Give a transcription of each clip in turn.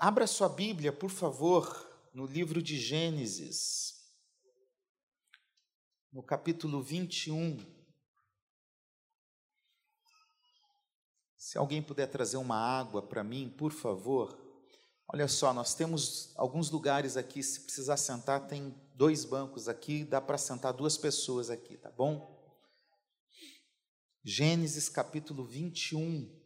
Abra sua Bíblia, por favor, no livro de Gênesis, no capítulo 21. Se alguém puder trazer uma água para mim, por favor. Olha só, nós temos alguns lugares aqui, se precisar sentar, tem dois bancos aqui, dá para sentar duas pessoas aqui, tá bom? Gênesis capítulo 21.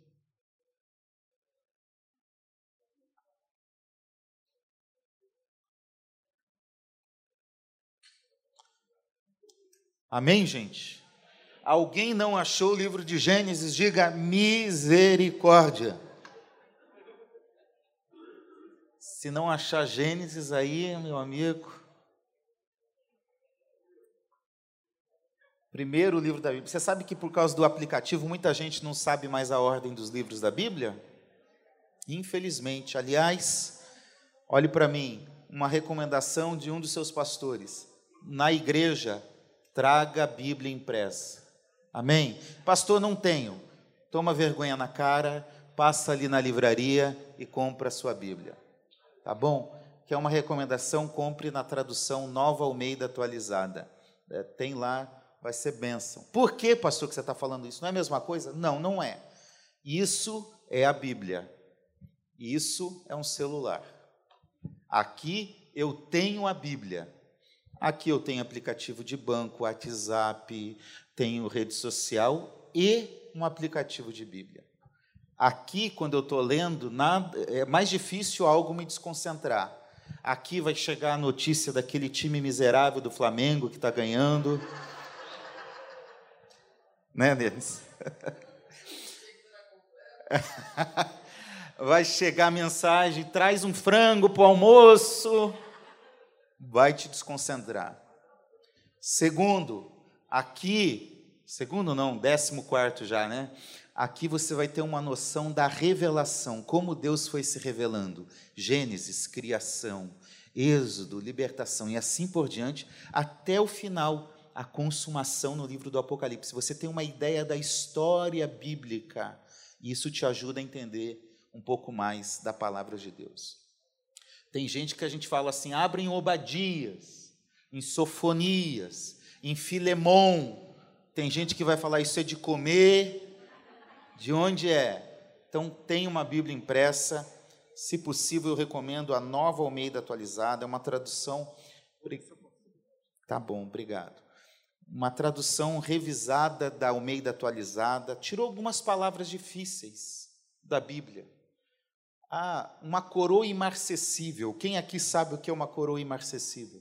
Amém, gente? Alguém não achou o livro de Gênesis? Diga misericórdia. Se não achar Gênesis aí, meu amigo. Primeiro livro da Bíblia. Você sabe que por causa do aplicativo muita gente não sabe mais a ordem dos livros da Bíblia? Infelizmente. Aliás, olhe para mim, uma recomendação de um dos seus pastores. Na igreja, traga a Bíblia impressa. Amém? Pastor, não tenho. Toma vergonha na cara, passa ali na livraria e compra a sua Bíblia. Tá bom? Que é uma recomendação, compre na tradução Nova Almeida atualizada. É, tem lá, vai ser bênção. Por que, pastor, que você está falando isso? Não é a mesma coisa? Não, não é. Isso é a Bíblia. Isso é um celular. Aqui eu tenho a Bíblia. Aqui eu tenho aplicativo de banco, WhatsApp, tenho rede social e um aplicativo de Bíblia. Aqui, quando eu estou lendo, nada, é mais difícil algo me desconcentrar. Aqui vai chegar a notícia daquele time miserável do Flamengo que está ganhando. né, Denis? vai chegar a mensagem: traz um frango para o almoço vai te desconcentrar. Segundo, aqui, segundo não, décimo quarto já, né? Aqui você vai ter uma noção da revelação, como Deus foi se revelando. Gênesis, criação, Êxodo, libertação e assim por diante, até o final, a consumação no livro do Apocalipse. Você tem uma ideia da história bíblica, e isso te ajuda a entender um pouco mais da palavra de Deus. Tem gente que a gente fala assim, abre em Obadias, em Sofonias, em Filemon. Tem gente que vai falar isso é de comer. De onde é? Então tem uma Bíblia impressa. Se possível, eu recomendo a Nova Almeida atualizada, é uma tradução. Tá bom, obrigado. Uma tradução revisada da Almeida atualizada, tirou algumas palavras difíceis da Bíblia ah, uma coroa imarcessível. Quem aqui sabe o que é uma coroa imarcessível?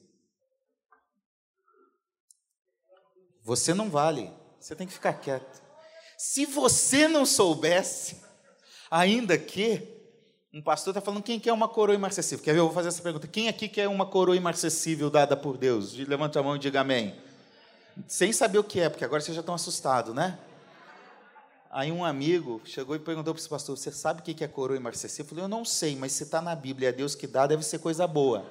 Você não vale, você tem que ficar quieto. Se você não soubesse, ainda que um pastor está falando quem quer uma coroa imarcessível. Quer ver? Eu vou fazer essa pergunta. Quem aqui quer uma coroa imarcessível dada por Deus? Levanta a mão e diga amém. Sem saber o que é, porque agora vocês já estão assustados, né? Aí um amigo chegou e perguntou para esse pastor: Você sabe o que é coroa imarcessível? Eu falei: Eu não sei, mas se está na Bíblia, é Deus que dá, deve ser coisa boa.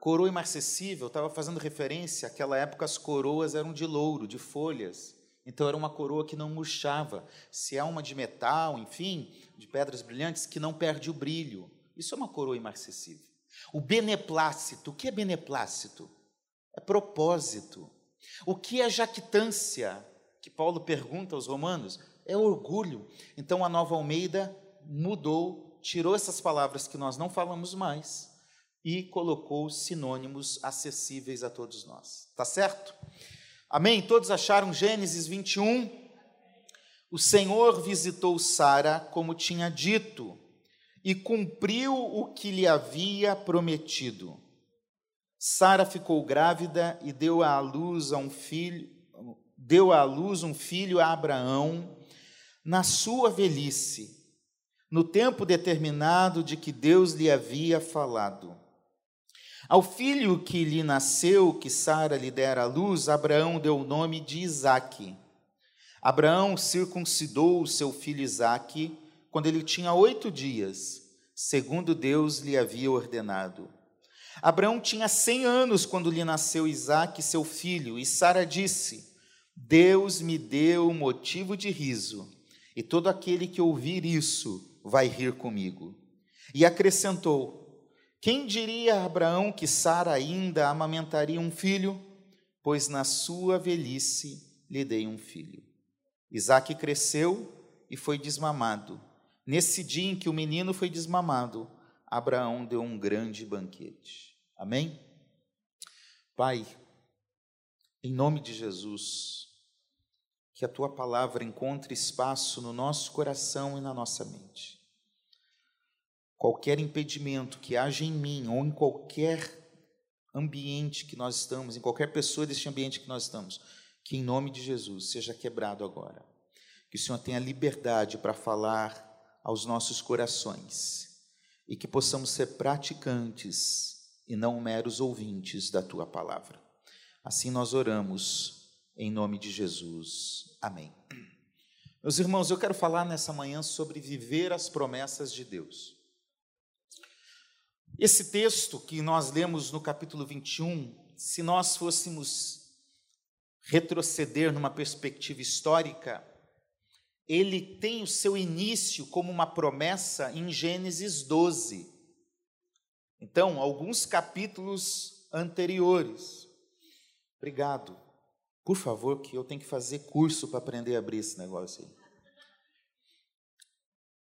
Coroa imarcessível estava fazendo referência, àquela época as coroas eram de louro, de folhas. Então era uma coroa que não murchava. Se é uma de metal, enfim, de pedras brilhantes, que não perde o brilho. Isso é uma coroa imarcessível. O beneplácito, o que é beneplácito? É propósito. O que é jactância? Que Paulo pergunta aos romanos é orgulho. Então a nova Almeida mudou, tirou essas palavras que nós não falamos mais e colocou sinônimos acessíveis a todos nós. Tá certo? Amém? Todos acharam Gênesis 21? O Senhor visitou Sara como tinha dito e cumpriu o que lhe havia prometido. Sara ficou grávida e deu à luz a um filho, deu à luz um filho a Abraão na sua velhice, no tempo determinado de que Deus lhe havia falado. Ao filho que lhe nasceu, que Sara lhe dera à luz, Abraão deu o nome de Isaque. Abraão circuncidou o seu filho Isaque quando ele tinha oito dias, segundo Deus lhe havia ordenado. Abraão tinha cem anos quando lhe nasceu Isaque, seu filho, e Sara disse: Deus me deu motivo de riso, e todo aquele que ouvir isso vai rir comigo. E acrescentou: Quem diria a Abraão que Sara ainda amamentaria um filho? Pois na sua velhice lhe dei um filho. Isaac cresceu e foi desmamado. Nesse dia em que o menino foi desmamado, Abraão deu um grande banquete. Amém? Pai, em nome de Jesus, que a tua palavra encontre espaço no nosso coração e na nossa mente. Qualquer impedimento que haja em mim ou em qualquer ambiente que nós estamos, em qualquer pessoa deste ambiente que nós estamos, que em nome de Jesus seja quebrado agora. Que o Senhor tenha liberdade para falar aos nossos corações e que possamos ser praticantes e não meros ouvintes da tua palavra. Assim nós oramos em nome de Jesus. Amém. Meus irmãos, eu quero falar nessa manhã sobre viver as promessas de Deus. Esse texto que nós lemos no capítulo 21, se nós fôssemos retroceder numa perspectiva histórica, ele tem o seu início como uma promessa em Gênesis 12. Então, alguns capítulos anteriores. Obrigado. Por favor, que eu tenho que fazer curso para aprender a abrir esse negócio aí.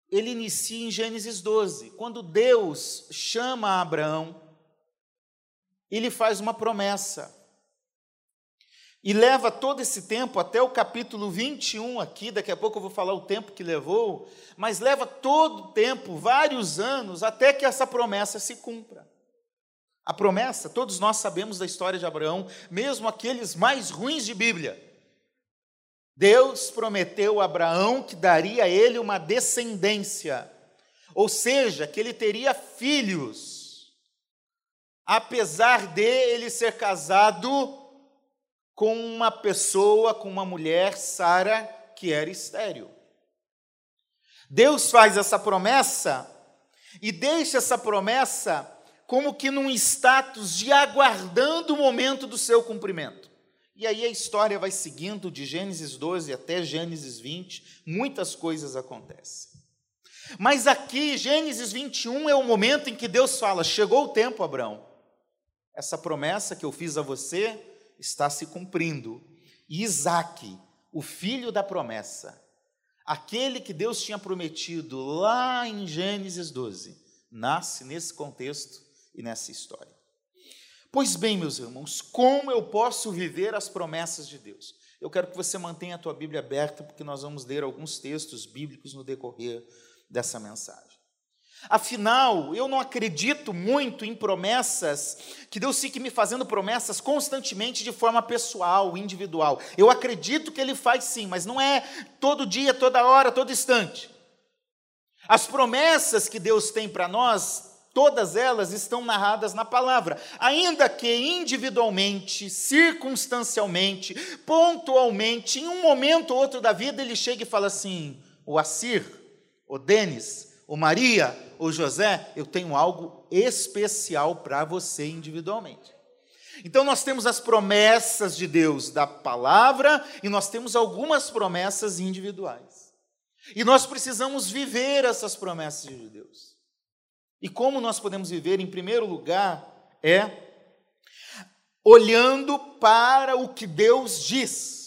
Ele inicia em Gênesis 12, quando Deus chama Abraão, ele faz uma promessa. E leva todo esse tempo, até o capítulo 21 aqui, daqui a pouco eu vou falar o tempo que levou, mas leva todo o tempo, vários anos, até que essa promessa se cumpra. A promessa, todos nós sabemos da história de Abraão, mesmo aqueles mais ruins de Bíblia. Deus prometeu a Abraão que daria a ele uma descendência, ou seja, que ele teria filhos, apesar de ele ser casado com uma pessoa, com uma mulher, Sara, que era estéril. Deus faz essa promessa e deixa essa promessa como que num status de aguardando o momento do seu cumprimento. E aí a história vai seguindo de Gênesis 12 até Gênesis 20, muitas coisas acontecem. Mas aqui, Gênesis 21 é o momento em que Deus fala: chegou o tempo, Abraão. Essa promessa que eu fiz a você, está se cumprindo. E Isaac, o filho da promessa, aquele que Deus tinha prometido lá em Gênesis 12, nasce nesse contexto e nessa história. Pois bem, meus irmãos, como eu posso viver as promessas de Deus? Eu quero que você mantenha a tua Bíblia aberta, porque nós vamos ler alguns textos bíblicos no decorrer dessa mensagem. Afinal, eu não acredito muito em promessas, que Deus fique me fazendo promessas constantemente de forma pessoal, individual. Eu acredito que Ele faz sim, mas não é todo dia, toda hora, todo instante. As promessas que Deus tem para nós, todas elas estão narradas na palavra, ainda que individualmente, circunstancialmente, pontualmente, em um momento ou outro da vida, ele chega e fala assim: o Assir, o Denis, ou Maria, ou José, eu tenho algo especial para você individualmente. Então nós temos as promessas de Deus da palavra e nós temos algumas promessas individuais. E nós precisamos viver essas promessas de Deus. E como nós podemos viver, em primeiro lugar, é olhando para o que Deus diz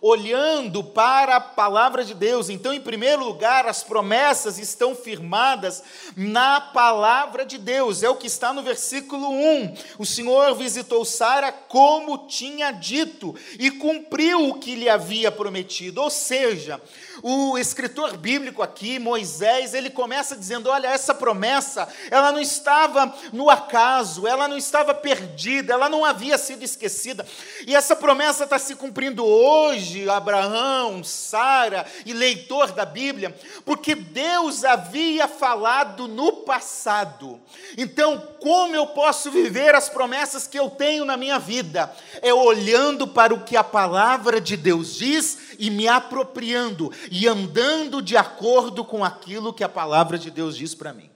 olhando para a palavra de Deus. Então, em primeiro lugar, as promessas estão firmadas na palavra de Deus. É o que está no versículo 1. O Senhor visitou Sara como tinha dito e cumpriu o que lhe havia prometido. Ou seja, o escritor bíblico aqui, Moisés, ele começa dizendo: olha, essa promessa, ela não estava no acaso, ela não estava perdida, ela não havia sido esquecida, e essa promessa está se cumprindo hoje, Abraão, Sara e leitor da Bíblia, porque Deus havia falado no passado. Então, como eu posso viver as promessas que eu tenho na minha vida? É olhando para o que a palavra de Deus diz e me apropriando e andando de acordo com aquilo que a palavra de Deus diz para mim.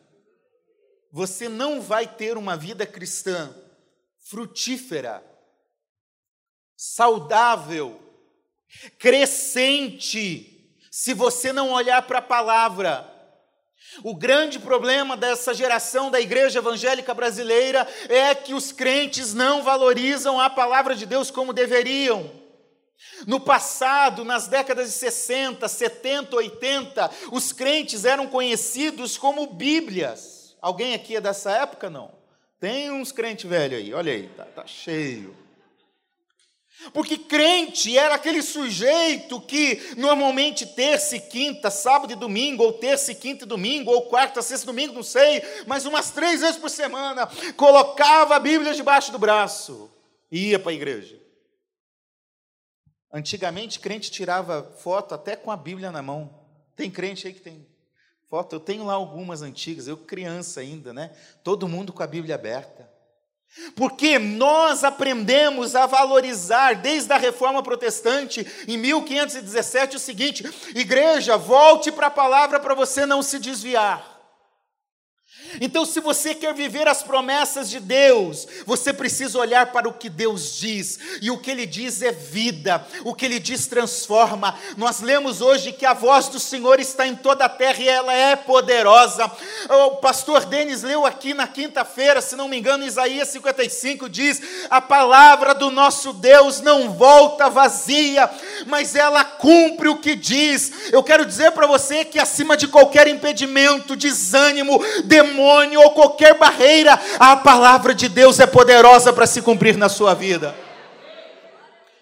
Você não vai ter uma vida cristã frutífera, saudável, crescente, se você não olhar para a palavra. O grande problema dessa geração da igreja evangélica brasileira é que os crentes não valorizam a palavra de Deus como deveriam. No passado, nas décadas de 60, 70, 80, os crentes eram conhecidos como Bíblias. Alguém aqui é dessa época? Não. Tem uns crentes velhos aí, olha aí, tá, tá cheio. Porque crente era aquele sujeito que normalmente terça e quinta, sábado e domingo, ou terça e quinta e domingo, ou quarta, sexta e domingo, não sei, mas umas três vezes por semana, colocava a Bíblia debaixo do braço e ia para a igreja. Antigamente, crente tirava foto até com a Bíblia na mão. Tem crente aí que tem foto. Eu tenho lá algumas antigas, eu criança ainda, né? Todo mundo com a Bíblia aberta. Porque nós aprendemos a valorizar, desde a reforma protestante, em 1517, o seguinte: igreja, volte para a palavra para você não se desviar. Então, se você quer viver as promessas de Deus, você precisa olhar para o que Deus diz, e o que Ele diz é vida, o que Ele diz transforma. Nós lemos hoje que a voz do Senhor está em toda a terra e ela é poderosa. O pastor Denis leu aqui na quinta-feira, se não me engano, Isaías 55 diz: A palavra do nosso Deus não volta vazia, mas ela cumpre o que diz. Eu quero dizer para você que acima de qualquer impedimento, desânimo, demônio, demônio ou qualquer barreira, a palavra de Deus é poderosa para se cumprir na sua vida.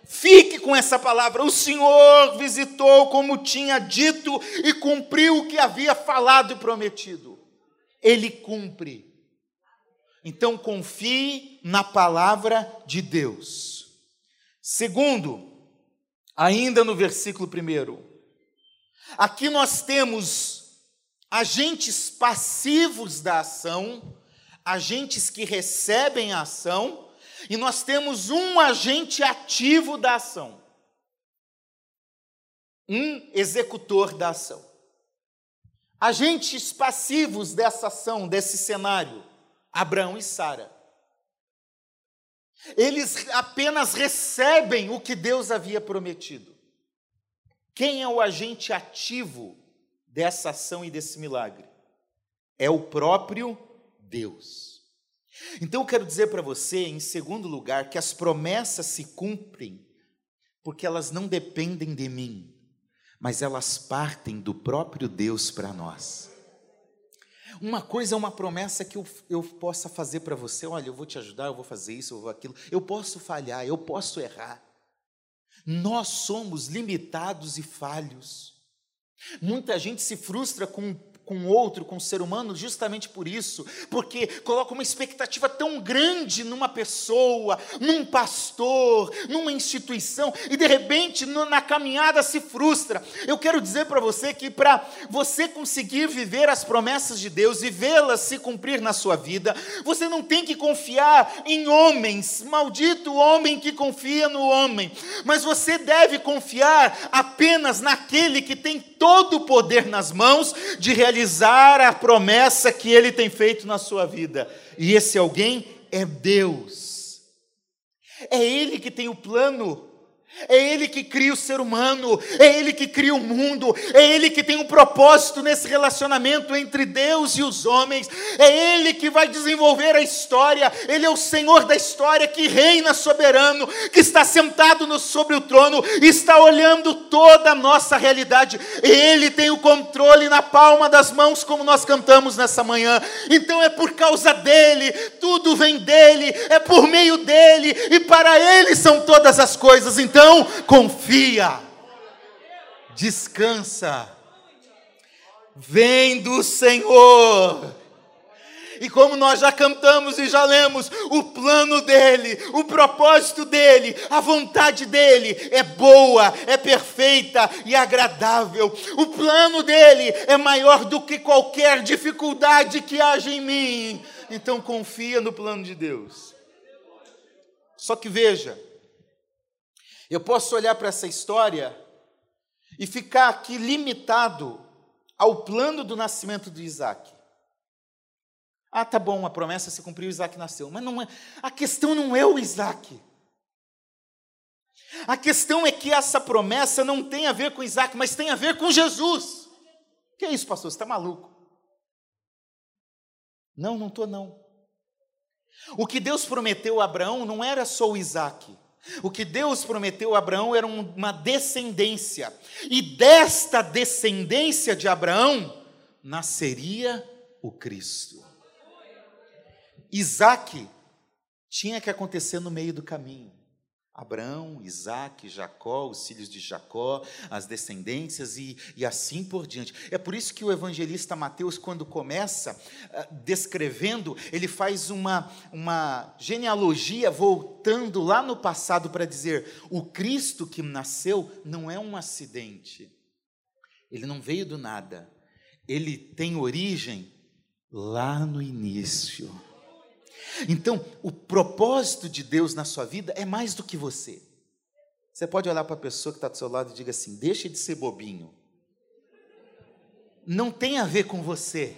Fique com essa palavra. O Senhor visitou como tinha dito e cumpriu o que havia falado e prometido. Ele cumpre. Então confie na palavra de Deus. Segundo, ainda no versículo primeiro, aqui nós temos agentes passivos da ação, agentes que recebem a ação, e nós temos um agente ativo da ação, um executor da ação. Agentes passivos dessa ação, desse cenário, Abraão e Sara. Eles apenas recebem o que Deus havia prometido. Quem é o agente ativo dessa ação e desse milagre? É o próprio Deus. Então eu quero dizer para você, em segundo lugar, que as promessas se cumprem porque elas não dependem de mim, mas elas partem do próprio Deus para nós. Uma coisa é uma promessa que eu, eu possa fazer para você: olha, eu vou te ajudar, eu vou fazer isso, eu vou aquilo. Eu posso falhar, eu posso errar. Nós somos limitados e falhos. Muita gente se frustra com com outro, com o ser humano, justamente por isso, porque coloca uma expectativa tão grande numa pessoa, num pastor, numa instituição, e de repente na caminhada se frustra. Eu quero dizer para você que para você conseguir viver as promessas de Deus e vê-las se cumprir na sua vida, você não tem que confiar em homens, maldito homem que confia no homem, mas você deve confiar apenas naquele que tem todo o poder nas mãos de realizar a promessa que ele tem feito na sua vida. E esse alguém é Deus. É Ele que tem o plano é Ele que cria o ser humano, é Ele que cria o mundo, é Ele que tem um propósito nesse relacionamento entre Deus e os homens, é Ele que vai desenvolver a história, Ele é o Senhor da história que reina soberano, que está sentado no, sobre o trono, está olhando toda a nossa realidade, Ele tem o controle na palma das mãos, como nós cantamos nessa manhã, então é por causa dEle, tudo vem dEle, é por meio dEle, e para Ele são todas as coisas, então então, confia, descansa, vem do Senhor. E como nós já cantamos e já lemos, o plano dele, o propósito dele, a vontade dele é boa, é perfeita e agradável. O plano dele é maior do que qualquer dificuldade que haja em mim. Então confia no plano de Deus. Só que veja, eu posso olhar para essa história e ficar aqui limitado ao plano do nascimento de Isaac. Ah, tá bom, a promessa se cumpriu, Isaac nasceu. Mas não é, a questão não é o Isaac. A questão é que essa promessa não tem a ver com Isaac, mas tem a ver com Jesus. Que é isso, pastor? Você está maluco? Não, não estou não. O que Deus prometeu a Abraão não era só o Isaac. O que Deus prometeu a Abraão era uma descendência. E desta descendência de Abraão nasceria o Cristo. Isaac tinha que acontecer no meio do caminho. Abraão, Isaac, Jacó, os filhos de Jacó, as descendências e, e assim por diante. É por isso que o evangelista Mateus, quando começa uh, descrevendo, ele faz uma, uma genealogia voltando lá no passado para dizer: o Cristo que nasceu não é um acidente, ele não veio do nada, ele tem origem lá no início. Então, o propósito de Deus na sua vida é mais do que você. Você pode olhar para a pessoa que está do seu lado e diga assim: deixe de ser bobinho. Não tem a ver com você.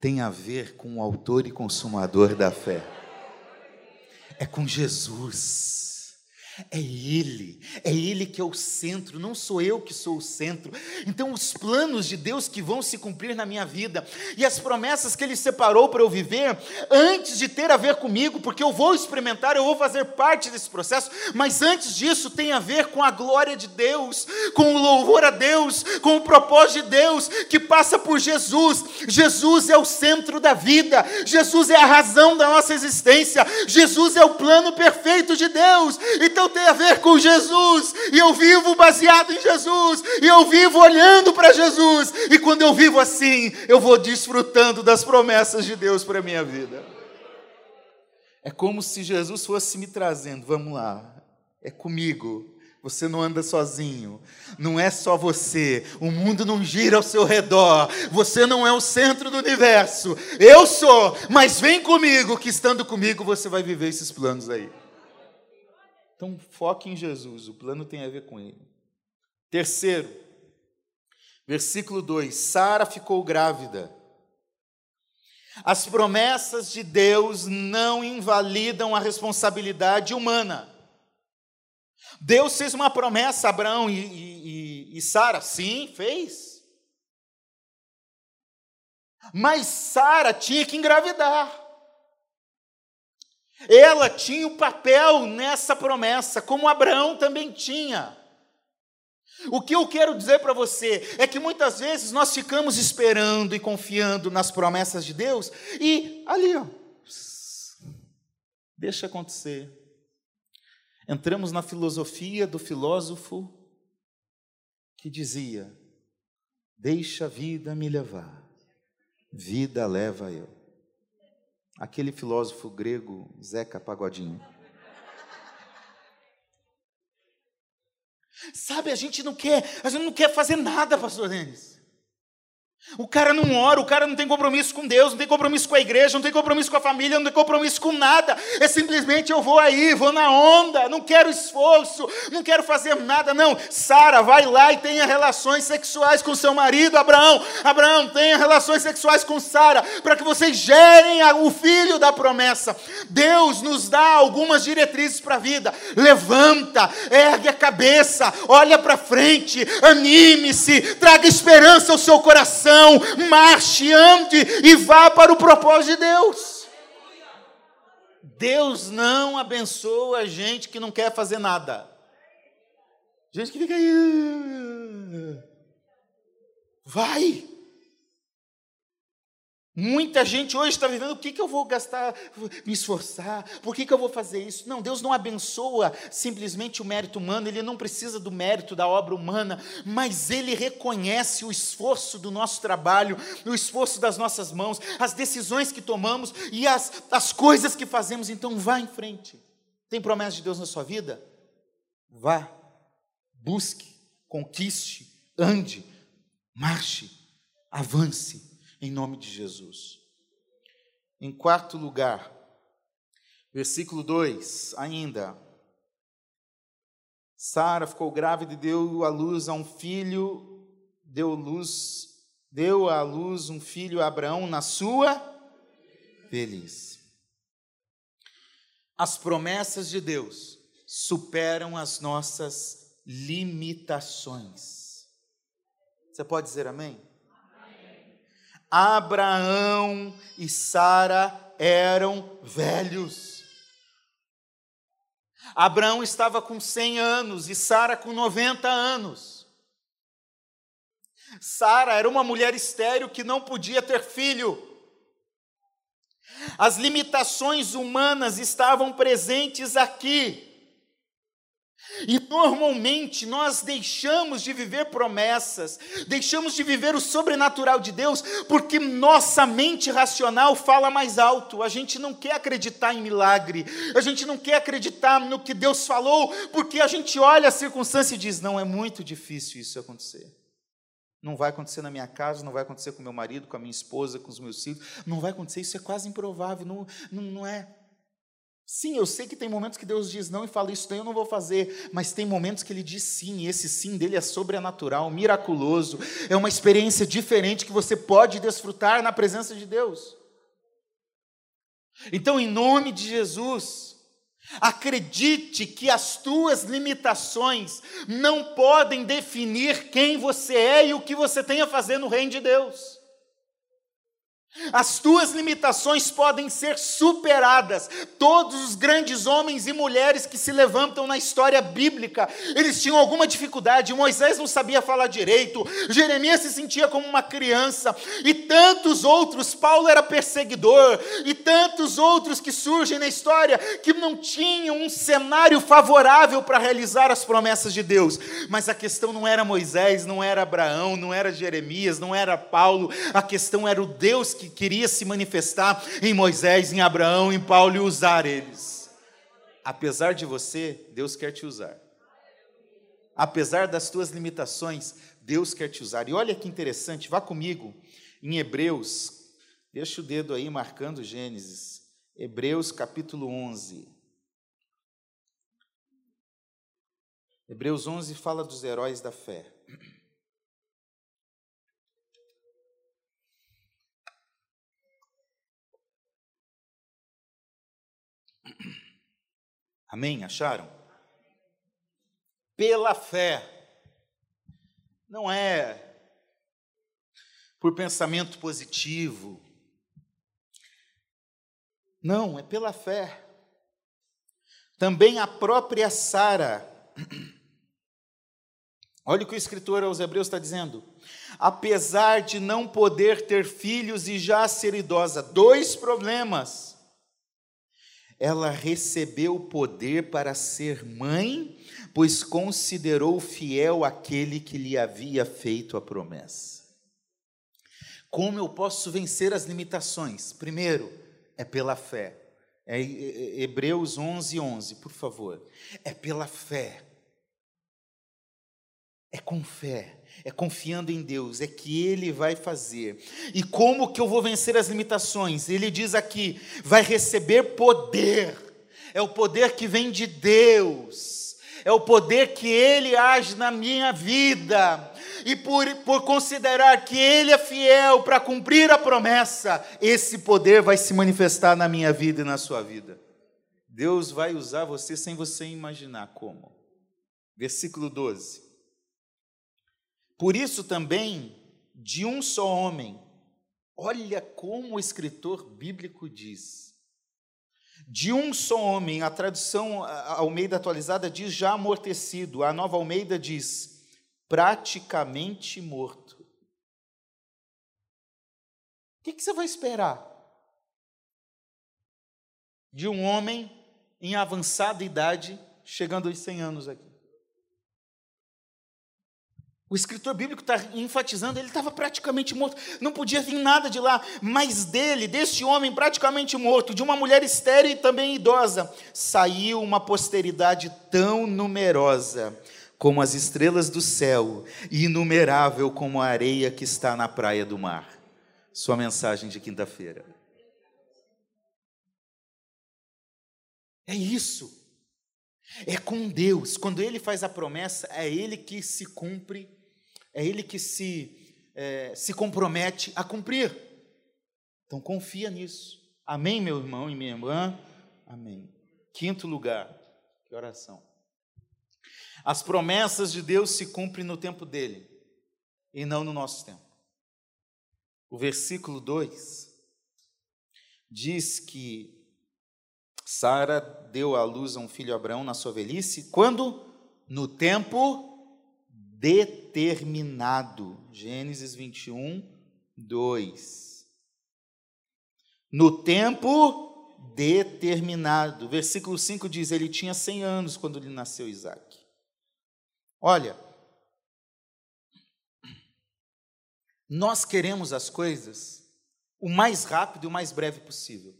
Tem a ver com o autor e consumador da fé. É com Jesus. É Ele, é Ele que é o centro, não sou eu que sou o centro. Então, os planos de Deus que vão se cumprir na minha vida e as promessas que Ele separou para eu viver, antes de ter a ver comigo, porque eu vou experimentar, eu vou fazer parte desse processo, mas antes disso tem a ver com a glória de Deus, com o louvor a Deus, com o propósito de Deus que passa por Jesus. Jesus é o centro da vida, Jesus é a razão da nossa existência, Jesus é o plano perfeito de Deus. Então, tem a ver com Jesus, e eu vivo baseado em Jesus, e eu vivo olhando para Jesus, e quando eu vivo assim, eu vou desfrutando das promessas de Deus para a minha vida. É como se Jesus fosse me trazendo, vamos lá, é comigo. Você não anda sozinho, não é só você, o mundo não gira ao seu redor, você não é o centro do universo, eu sou, mas vem comigo, que estando comigo você vai viver esses planos aí. Então, foque em Jesus, o plano tem a ver com ele. Terceiro, versículo 2: Sara ficou grávida. As promessas de Deus não invalidam a responsabilidade humana. Deus fez uma promessa a Abraão e, e, e Sara, sim, fez. Mas Sara tinha que engravidar. Ela tinha o papel nessa promessa, como Abraão também tinha. O que eu quero dizer para você é que muitas vezes nós ficamos esperando e confiando nas promessas de Deus e ali, ó, deixa acontecer. Entramos na filosofia do filósofo que dizia: Deixa a vida me levar, vida leva eu aquele filósofo grego Zeca Pagodinho. Sabe, a gente não quer, a gente não quer fazer nada, pastor Denis. O cara não ora, o cara não tem compromisso com Deus, não tem compromisso com a igreja, não tem compromisso com a família, não tem compromisso com nada. É simplesmente eu vou aí, vou na onda, não quero esforço, não quero fazer nada, não. Sara, vai lá e tenha relações sexuais com seu marido, Abraão. Abraão, tenha relações sexuais com Sara, para que vocês gerem o filho da promessa. Deus nos dá algumas diretrizes para a vida. Levanta, ergue a cabeça, olha para frente, anime-se, traga esperança ao seu coração direção, marche, ande e vá para o propósito de Deus. Deus não abençoa gente que não quer fazer nada. Gente que fica aí. Vai. Muita gente hoje está vivendo, o que, que eu vou gastar, me esforçar, por que, que eu vou fazer isso? Não, Deus não abençoa simplesmente o mérito humano, Ele não precisa do mérito da obra humana, mas Ele reconhece o esforço do nosso trabalho, o esforço das nossas mãos, as decisões que tomamos e as, as coisas que fazemos, então vá em frente. Tem promessa de Deus na sua vida? Vá, busque, conquiste, ande, marche, avance em nome de Jesus. Em quarto lugar, versículo 2, ainda. Sara ficou grávida e deu à luz a um filho, deu luz, deu à luz um filho a Abraão na sua velhice. as promessas de Deus superam as nossas limitações. Você pode dizer amém? Abraão e Sara eram velhos. Abraão estava com 100 anos e Sara com 90 anos. Sara era uma mulher estéril que não podia ter filho. As limitações humanas estavam presentes aqui. E normalmente nós deixamos de viver promessas, deixamos de viver o sobrenatural de Deus, porque nossa mente racional fala mais alto. A gente não quer acreditar em milagre, a gente não quer acreditar no que Deus falou, porque a gente olha a circunstância e diz: não, é muito difícil isso acontecer. Não vai acontecer na minha casa, não vai acontecer com meu marido, com a minha esposa, com os meus filhos. Não vai acontecer, isso é quase improvável, não, não, não é. Sim, eu sei que tem momentos que Deus diz não e fala isso daí eu não vou fazer, mas tem momentos que Ele diz sim, e esse sim dele é sobrenatural, miraculoso, é uma experiência diferente que você pode desfrutar na presença de Deus. Então, em nome de Jesus, Acredite que as tuas limitações não podem definir quem você é e o que você tem a fazer no reino de Deus. As tuas limitações podem ser superadas. Todos os grandes homens e mulheres que se levantam na história bíblica, eles tinham alguma dificuldade. Moisés não sabia falar direito, Jeremias se sentia como uma criança, e tantos outros. Paulo era perseguidor, e tantos outros que surgem na história que não tinham um cenário favorável para realizar as promessas de Deus. Mas a questão não era Moisés, não era Abraão, não era Jeremias, não era Paulo, a questão era o Deus que queria se manifestar em Moisés, em Abraão, em Paulo e usar eles. Apesar de você, Deus quer te usar. Apesar das tuas limitações, Deus quer te usar. E olha que interessante, vá comigo em Hebreus, deixa o dedo aí marcando Gênesis. Hebreus capítulo 11. Hebreus 11 fala dos heróis da fé. Amém? Acharam? Pela fé. Não é por pensamento positivo. Não, é pela fé. Também a própria Sara. Olha o que o escritor aos Hebreus está dizendo. Apesar de não poder ter filhos e já ser idosa, dois problemas ela recebeu o poder para ser mãe, pois considerou fiel aquele que lhe havia feito a promessa. Como eu posso vencer as limitações? Primeiro, é pela fé. É Hebreus 11, 11, por favor. É pela fé. É com fé é confiando em Deus, é que Ele vai fazer. E como que eu vou vencer as limitações? Ele diz aqui: vai receber poder, é o poder que vem de Deus, é o poder que Ele age na minha vida, e por, por considerar que Ele é fiel para cumprir a promessa, esse poder vai se manifestar na minha vida e na sua vida. Deus vai usar você sem você imaginar como. Versículo 12. Por isso também, de um só homem, olha como o escritor bíblico diz. De um só homem, a tradução Almeida atualizada diz já amortecido, a nova Almeida diz praticamente morto. O que, você vai esperar? De um homem em avançada idade, chegando aos 100 anos aqui. O escritor bíblico está enfatizando, ele estava praticamente morto, não podia vir nada de lá, mas dele, desse homem praticamente morto, de uma mulher estéril e também idosa, saiu uma posteridade tão numerosa como as estrelas do céu e inumerável como a areia que está na praia do mar. Sua mensagem de quinta-feira. É isso. É com Deus. Quando Ele faz a promessa, é Ele que se cumpre é Ele que se, é, se compromete a cumprir. Então confia nisso. Amém, meu irmão e minha irmã? Amém. Quinto lugar, que oração. As promessas de Deus se cumprem no tempo dele e não no nosso tempo. O versículo 2 diz que Sara deu à luz a um filho Abraão na sua velhice, quando? No tempo determinado. Gênesis 21, 2. No tempo determinado. Versículo 5 diz: Ele tinha 100 anos quando lhe nasceu Isaac. Olha, nós queremos as coisas o mais rápido e o mais breve possível.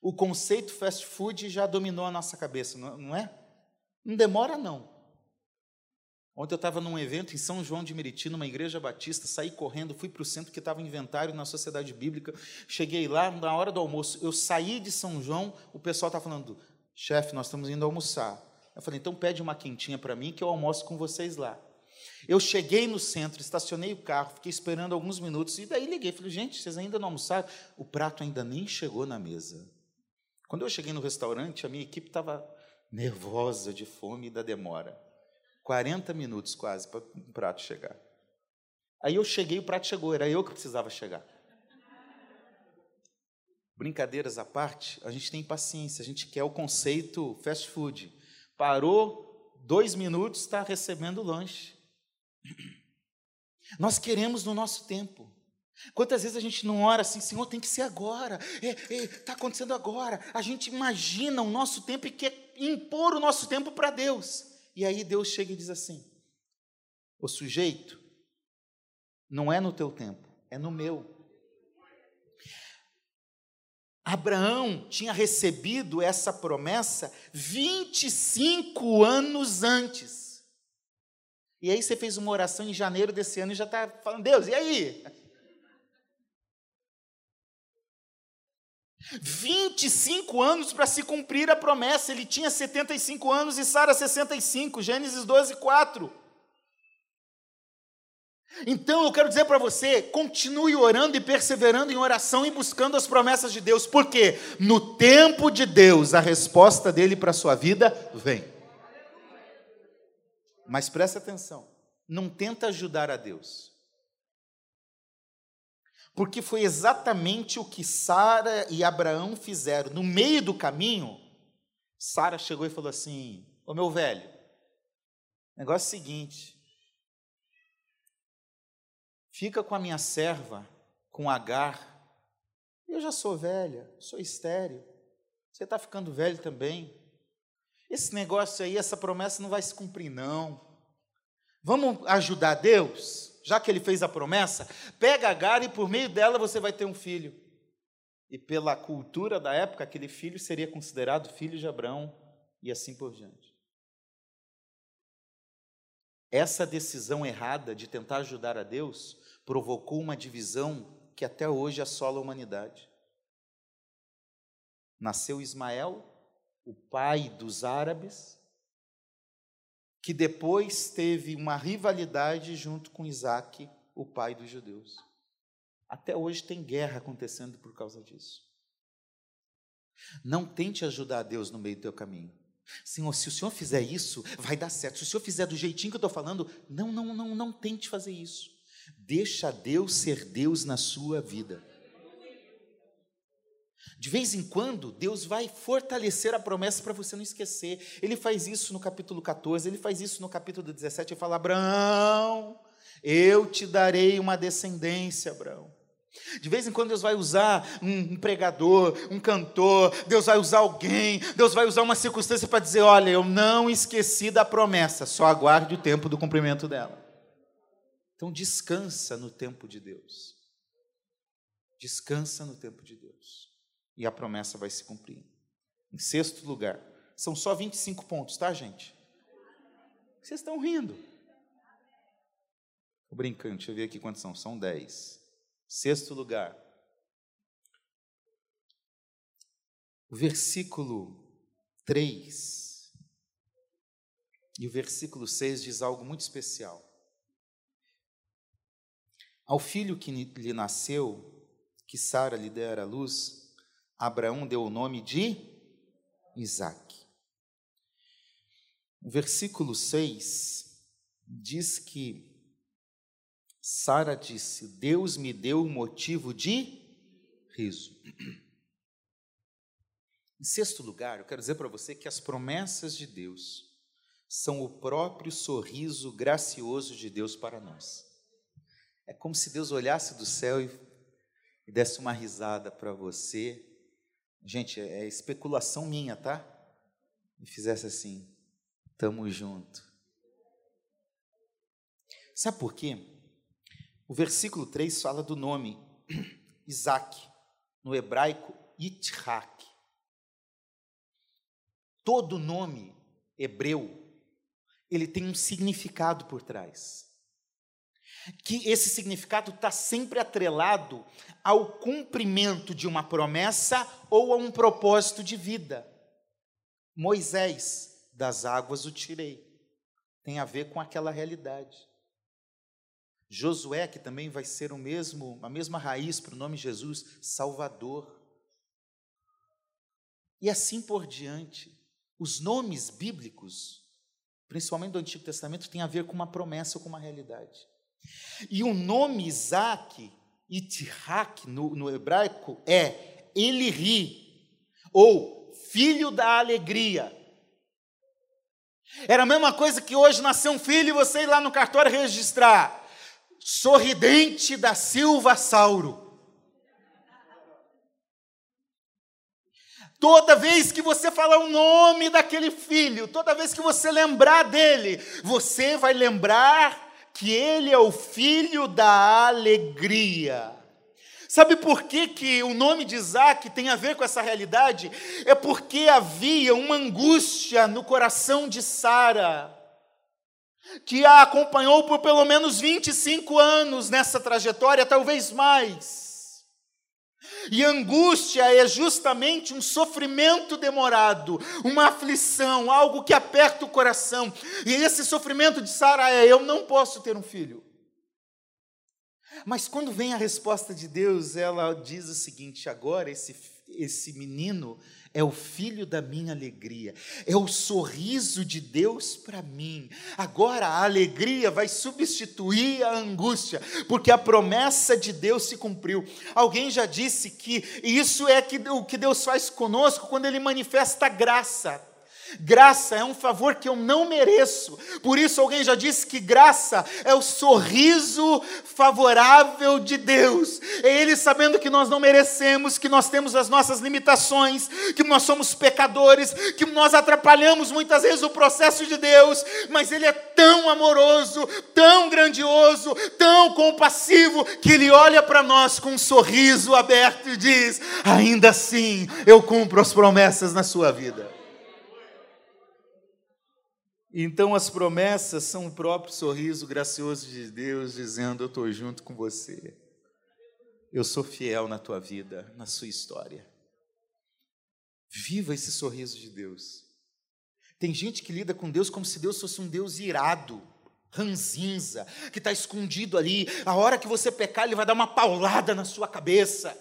O conceito fast food já dominou a nossa cabeça, não é? Não demora, não. Ontem eu estava num evento em São João de Meriti, numa igreja batista, saí correndo, fui para o centro que estava inventário na Sociedade Bíblica, cheguei lá na hora do almoço, eu saí de São João, o pessoal está falando, chefe, nós estamos indo almoçar. Eu falei, então pede uma quentinha para mim que eu almoço com vocês lá. Eu cheguei no centro, estacionei o carro, fiquei esperando alguns minutos, e daí liguei, falei, gente, vocês ainda não almoçaram? O prato ainda nem chegou na mesa. Quando eu cheguei no restaurante, a minha equipe estava nervosa de fome e da demora. 40 minutos quase para o prato chegar. Aí eu cheguei, o prato chegou, era eu que precisava chegar. Brincadeiras à parte, a gente tem paciência, a gente quer o conceito fast food. Parou, dois minutos, está recebendo o lanche. Nós queremos no nosso tempo. Quantas vezes a gente não ora assim, Senhor, tem que ser agora, está é, é, tá acontecendo agora. A gente imagina o nosso tempo e quer impor o nosso tempo para Deus. E aí Deus chega e diz assim: o sujeito não é no teu tempo, é no meu. Abraão tinha recebido essa promessa 25 anos antes. E aí você fez uma oração em janeiro desse ano e já está falando, Deus, e aí? 25 anos para se cumprir a promessa. Ele tinha 75 anos e Sara 65, Gênesis 12, 4. Então eu quero dizer para você: continue orando e perseverando em oração e buscando as promessas de Deus, porque no tempo de Deus a resposta dele para a sua vida vem. Mas preste atenção, não tenta ajudar a Deus. Porque foi exatamente o que Sara e Abraão fizeram. No meio do caminho, Sara chegou e falou assim: Ô meu velho, negócio é o seguinte, fica com a minha serva, com Agar. Eu já sou velha, sou estéreo. Você está ficando velho também. Esse negócio aí, essa promessa não vai se cumprir, não. Vamos ajudar Deus? Já que ele fez a promessa, pega Agar e por meio dela você vai ter um filho. E pela cultura da época, aquele filho seria considerado filho de Abraão e assim por diante. Essa decisão errada de tentar ajudar a Deus provocou uma divisão que até hoje assola a humanidade. Nasceu Ismael, o pai dos árabes, que depois teve uma rivalidade junto com Isaac, o pai dos judeus. Até hoje tem guerra acontecendo por causa disso. Não tente ajudar Deus no meio do teu caminho. Senhor, se o Senhor fizer isso, vai dar certo. Se o Senhor fizer do jeitinho que eu estou falando, não, não, não, não tente fazer isso. Deixa Deus ser Deus na sua vida. De vez em quando, Deus vai fortalecer a promessa para você não esquecer. Ele faz isso no capítulo 14, ele faz isso no capítulo 17. Ele fala: Abraão, eu te darei uma descendência, Abraão. De vez em quando Deus vai usar um pregador, um cantor, Deus vai usar alguém, Deus vai usar uma circunstância para dizer: olha, eu não esqueci da promessa, só aguarde o tempo do cumprimento dela. Então descansa no tempo de Deus. Descansa no tempo de Deus e a promessa vai se cumprir. Em sexto lugar, são só 25 pontos, tá, gente? Vocês estão rindo. Estou brincando, deixa eu ver aqui quantos são. São 10. Sexto lugar. O versículo 3 e o versículo 6 diz algo muito especial. Ao filho que lhe nasceu, que Sara lhe dera à luz, Abraão deu o nome de Isaac. O versículo 6 diz que Sara disse: Deus me deu um motivo de riso. Em sexto lugar, eu quero dizer para você que as promessas de Deus são o próprio sorriso gracioso de Deus para nós. É como se Deus olhasse do céu e, e desse uma risada para você. Gente, é especulação minha, tá? E fizesse assim: tamo junto. Sabe por quê? O versículo 3 fala do nome Isaac, no hebraico Yitzhak. Todo nome hebreu, ele tem um significado por trás. Que esse significado está sempre atrelado ao cumprimento de uma promessa ou a um propósito de vida. Moisés, das águas o tirei. Tem a ver com aquela realidade. Josué, que também vai ser o mesmo, a mesma raiz para o nome Jesus, Salvador. E assim por diante. Os nomes bíblicos, principalmente do Antigo Testamento, têm a ver com uma promessa ou com uma realidade. E o nome Isaac, Itihak, no, no hebraico, é ele ri, ou filho da alegria. Era a mesma coisa que hoje nascer um filho e você ir lá no cartório registrar. Sorridente da Silva Sauro. Toda vez que você falar o nome daquele filho, toda vez que você lembrar dele, você vai lembrar que ele é o filho da alegria. Sabe por que, que o nome de Isaac tem a ver com essa realidade? É porque havia uma angústia no coração de Sara, que a acompanhou por pelo menos 25 anos nessa trajetória, talvez mais. E angústia é justamente um sofrimento demorado, uma aflição, algo que aperta o coração. E esse sofrimento de Sara é: eu não posso ter um filho. Mas quando vem a resposta de Deus, ela diz o seguinte: agora esse, esse menino é o filho da minha alegria, é o sorriso de Deus para mim. Agora a alegria vai substituir a angústia, porque a promessa de Deus se cumpriu. Alguém já disse que isso é o que Deus faz conosco quando Ele manifesta graça. Graça é um favor que eu não mereço. Por isso, alguém já disse que graça é o sorriso favorável de Deus. É Ele sabendo que nós não merecemos, que nós temos as nossas limitações, que nós somos pecadores, que nós atrapalhamos muitas vezes o processo de Deus, mas Ele é tão amoroso, tão grandioso, tão compassivo, que Ele olha para nós com um sorriso aberto e diz: Ainda assim, eu cumpro as promessas na sua vida. Então as promessas são o próprio sorriso gracioso de Deus dizendo: Eu estou junto com você. Eu sou fiel na tua vida, na sua história. Viva esse sorriso de Deus. Tem gente que lida com Deus como se Deus fosse um Deus irado, ranzinza, que está escondido ali. A hora que você pecar, Ele vai dar uma paulada na sua cabeça.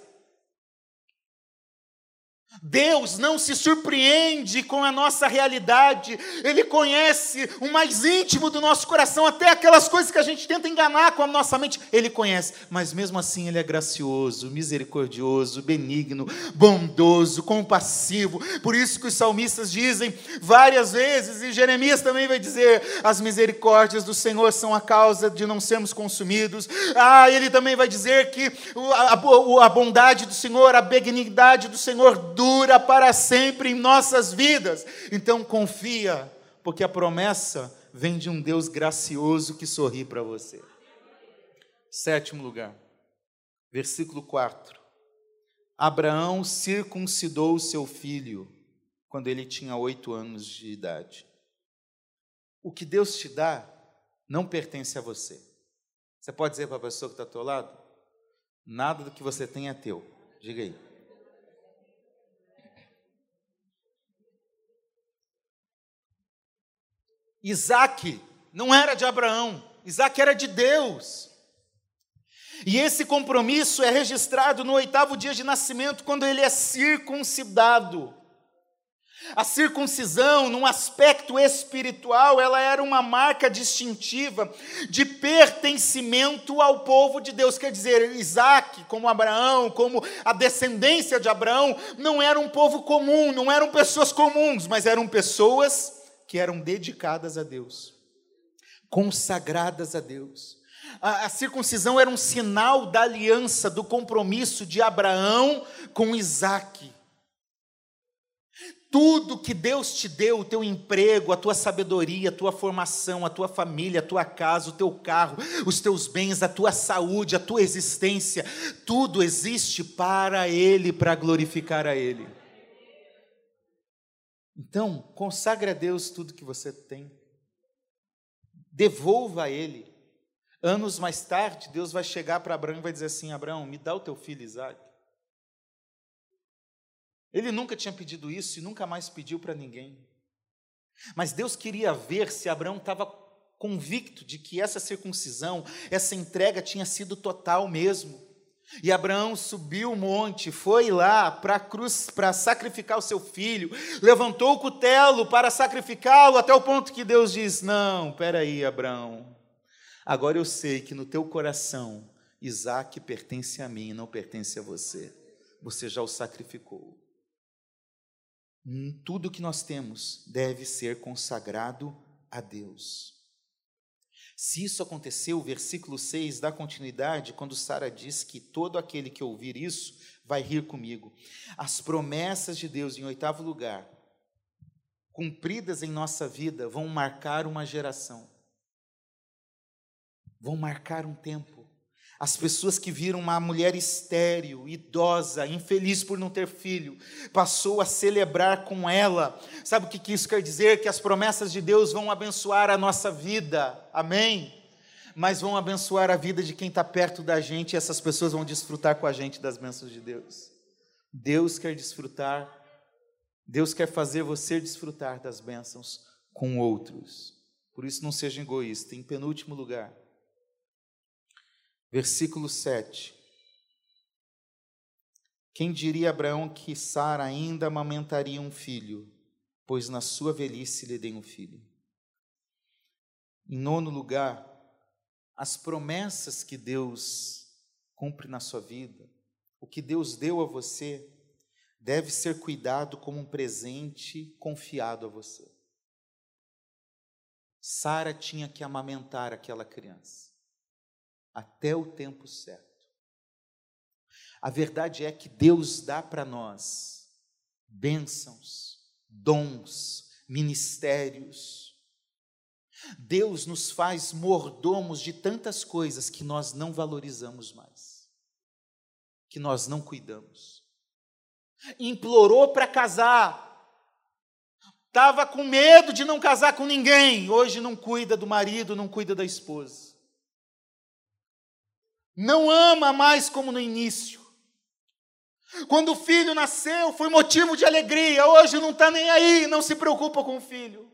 Deus não se surpreende com a nossa realidade, Ele conhece o mais íntimo do nosso coração, até aquelas coisas que a gente tenta enganar com a nossa mente, Ele conhece, mas mesmo assim Ele é gracioso, misericordioso, benigno, bondoso, compassivo. Por isso que os salmistas dizem várias vezes, e Jeremias também vai dizer: as misericórdias do Senhor são a causa de não sermos consumidos. Ah, ele também vai dizer que a, a, bondade do Senhor, a benignidade do Senhor dura para sempre em nossas vidas. Então confia, porque a promessa vem de um Deus gracioso que sorri para você. Sétimo lugar, versículo 4. Abraão circuncidou seu filho quando ele tinha oito anos de idade. O que Deus te dá não pertence a você. Você pode dizer para a pessoa que está ao teu lado? Nada do que você tem é teu. Diga aí. Isaac não era de Abraão, Isaac era de Deus. E esse compromisso é registrado no oitavo dia de nascimento, quando ele é circuncidado. A circuncisão, num aspecto espiritual, ela era uma marca distintiva de pertencimento ao povo de Deus. Quer dizer, Isaac, como Abraão, como a descendência de Abraão, não era um povo comum, não eram pessoas comuns, mas eram pessoas que eram dedicadas a Deus, consagradas a Deus. A, a circuncisão era um sinal da aliança, do compromisso de Abraão com Isaac. Tudo que Deus te deu, o teu emprego, a tua sabedoria, a tua formação, a tua família, a tua casa, o teu carro, os teus bens, a tua saúde, a tua existência, tudo existe para Ele, para glorificar a Ele. Então, consagre a Deus tudo que você tem, devolva a Ele. Anos mais tarde, Deus vai chegar para Abraão e vai dizer assim: Abraão, me dá o teu filho Isaac. Ele nunca tinha pedido isso e nunca mais pediu para ninguém. Mas Deus queria ver se Abraão estava convicto de que essa circuncisão, essa entrega tinha sido total mesmo. E Abraão subiu o monte, foi lá para cruz para sacrificar o seu filho, levantou o cutelo para sacrificá-lo, até o ponto que Deus diz: Não, peraí, Abraão, agora eu sei que no teu coração Isaac pertence a mim, não pertence a você. Você já o sacrificou. Hum, tudo que nós temos deve ser consagrado a Deus. Se isso aconteceu, o versículo 6 dá continuidade quando Sara diz que todo aquele que ouvir isso vai rir comigo. As promessas de Deus, em oitavo lugar, cumpridas em nossa vida, vão marcar uma geração, vão marcar um tempo. As pessoas que viram uma mulher estéril, idosa, infeliz por não ter filho, passou a celebrar com ela. Sabe o que isso quer dizer? Que as promessas de Deus vão abençoar a nossa vida, amém? Mas vão abençoar a vida de quem está perto da gente e essas pessoas vão desfrutar com a gente das bênçãos de Deus. Deus quer desfrutar, Deus quer fazer você desfrutar das bênçãos com outros. Por isso, não seja egoísta. Em penúltimo lugar, Versículo 7. Quem diria a Abraão que Sara ainda amamentaria um filho, pois na sua velhice lhe dei um filho? Em nono lugar, as promessas que Deus cumpre na sua vida, o que Deus deu a você, deve ser cuidado como um presente confiado a você. Sara tinha que amamentar aquela criança até o tempo certo. A verdade é que Deus dá para nós bênçãos, dons, ministérios. Deus nos faz mordomos de tantas coisas que nós não valorizamos mais, que nós não cuidamos. Implorou para casar, estava com medo de não casar com ninguém, hoje não cuida do marido, não cuida da esposa não ama mais como no início. Quando o filho nasceu, foi motivo de alegria, hoje não está nem aí, não se preocupa com o filho.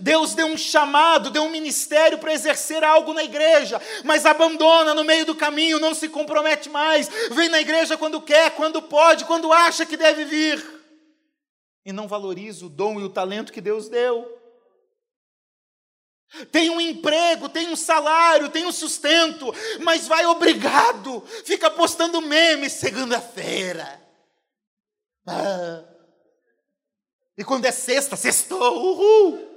Deus deu um chamado, deu um ministério para exercer algo na igreja, mas abandona no meio do caminho, não se compromete mais, vem na igreja quando quer, quando pode, quando acha que deve vir, e não valoriza o dom e o talento que Deus deu tem um emprego, tem um salário, tem um sustento, mas vai obrigado, fica postando memes segunda-feira. Ah. E quando é sexta, sextou, uhul.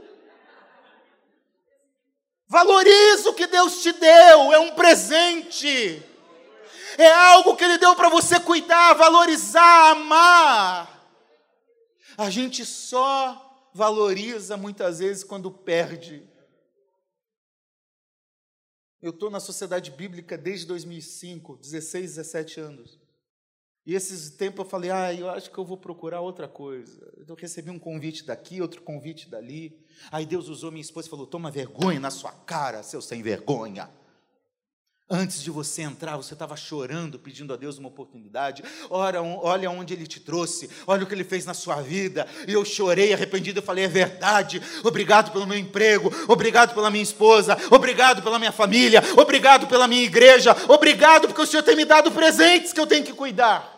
Valoriza o que Deus te deu, é um presente. É algo que Ele deu para você cuidar, valorizar, amar. A gente só valoriza muitas vezes quando perde. Eu estou na sociedade bíblica desde 2005, 16, 17 anos. E esses tempos eu falei, ah, eu acho que eu vou procurar outra coisa. Eu recebi um convite daqui, outro convite dali. Aí Deus usou minha esposa e falou: toma vergonha na sua cara, seu sem vergonha. Antes de você entrar, você estava chorando, pedindo a Deus uma oportunidade. Ora, olha onde Ele te trouxe, olha o que Ele fez na sua vida. E eu chorei, arrependido, eu falei: é verdade. Obrigado pelo meu emprego, obrigado pela minha esposa, obrigado pela minha família, obrigado pela minha igreja, obrigado porque o Senhor tem me dado presentes que eu tenho que cuidar.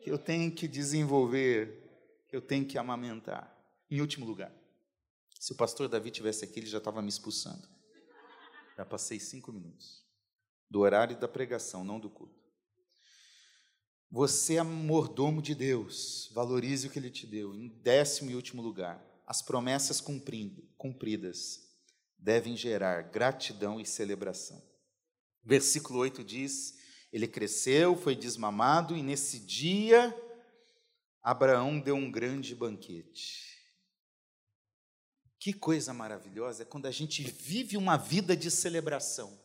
que eu tenho que desenvolver, que eu tenho que amamentar. Em último lugar, se o pastor Davi tivesse aqui, ele já estava me expulsando. Já passei cinco minutos do horário da pregação, não do culto. Você é mordomo de Deus, valorize o que Ele te deu. Em décimo e último lugar, as promessas cumpridas devem gerar gratidão e celebração. Versículo 8 diz: Ele cresceu, foi desmamado, e nesse dia Abraão deu um grande banquete. Que coisa maravilhosa é quando a gente vive uma vida de celebração.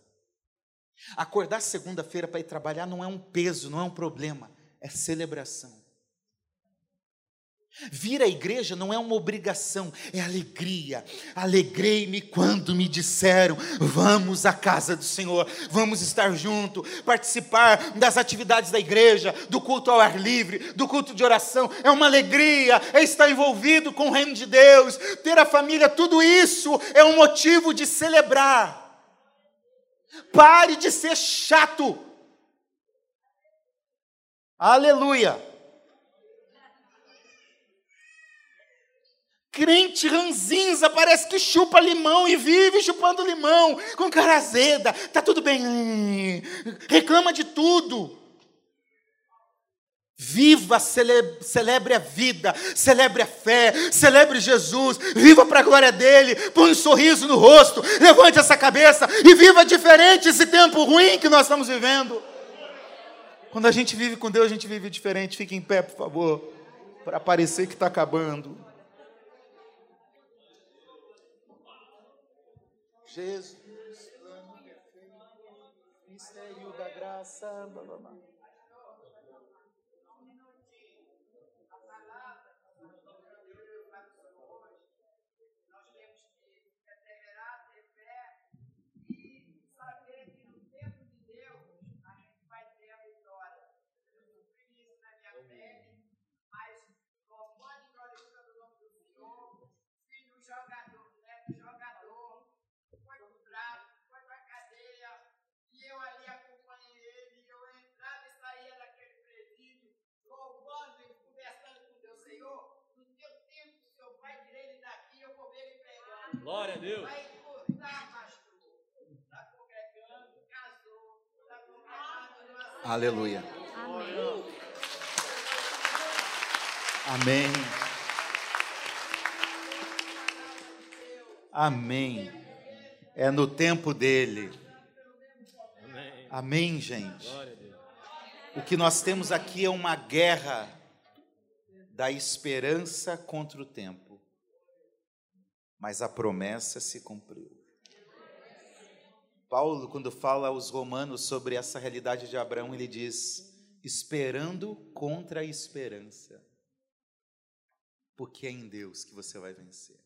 Acordar segunda-feira para ir trabalhar não é um peso, não é um problema, é celebração. Vir à igreja não é uma obrigação, é alegria. Alegrei-me quando me disseram: vamos à casa do Senhor, vamos estar junto, participar das atividades da igreja, do culto ao ar livre, do culto de oração. É uma alegria, é estar envolvido com o reino de Deus, ter a família, tudo isso é um motivo de celebrar. Pare de ser chato. Aleluia. Crente ranzinza, parece que chupa limão e vive chupando limão, com cara azeda, tá tudo bem, reclama de tudo. Viva, celebre, celebre a vida, celebre a fé, celebre Jesus, viva para a glória dele, põe um sorriso no rosto, levante essa cabeça e viva diferente esse tempo ruim que nós estamos vivendo. Quando a gente vive com Deus, a gente vive diferente. Fique em pé, por favor, para parecer que está acabando. Jesus, plano perfeito, mistério da graça, blá, blá, blá. Glória a Deus. Aleluia. Amém. Amém. É no tempo dele. Amém, Amém gente. O que nós temos aqui é uma guerra da esperança contra o tempo mas a promessa se cumpriu. Paulo, quando fala aos romanos sobre essa realidade de Abraão, ele diz: esperando contra a esperança, porque é em Deus que você vai vencer.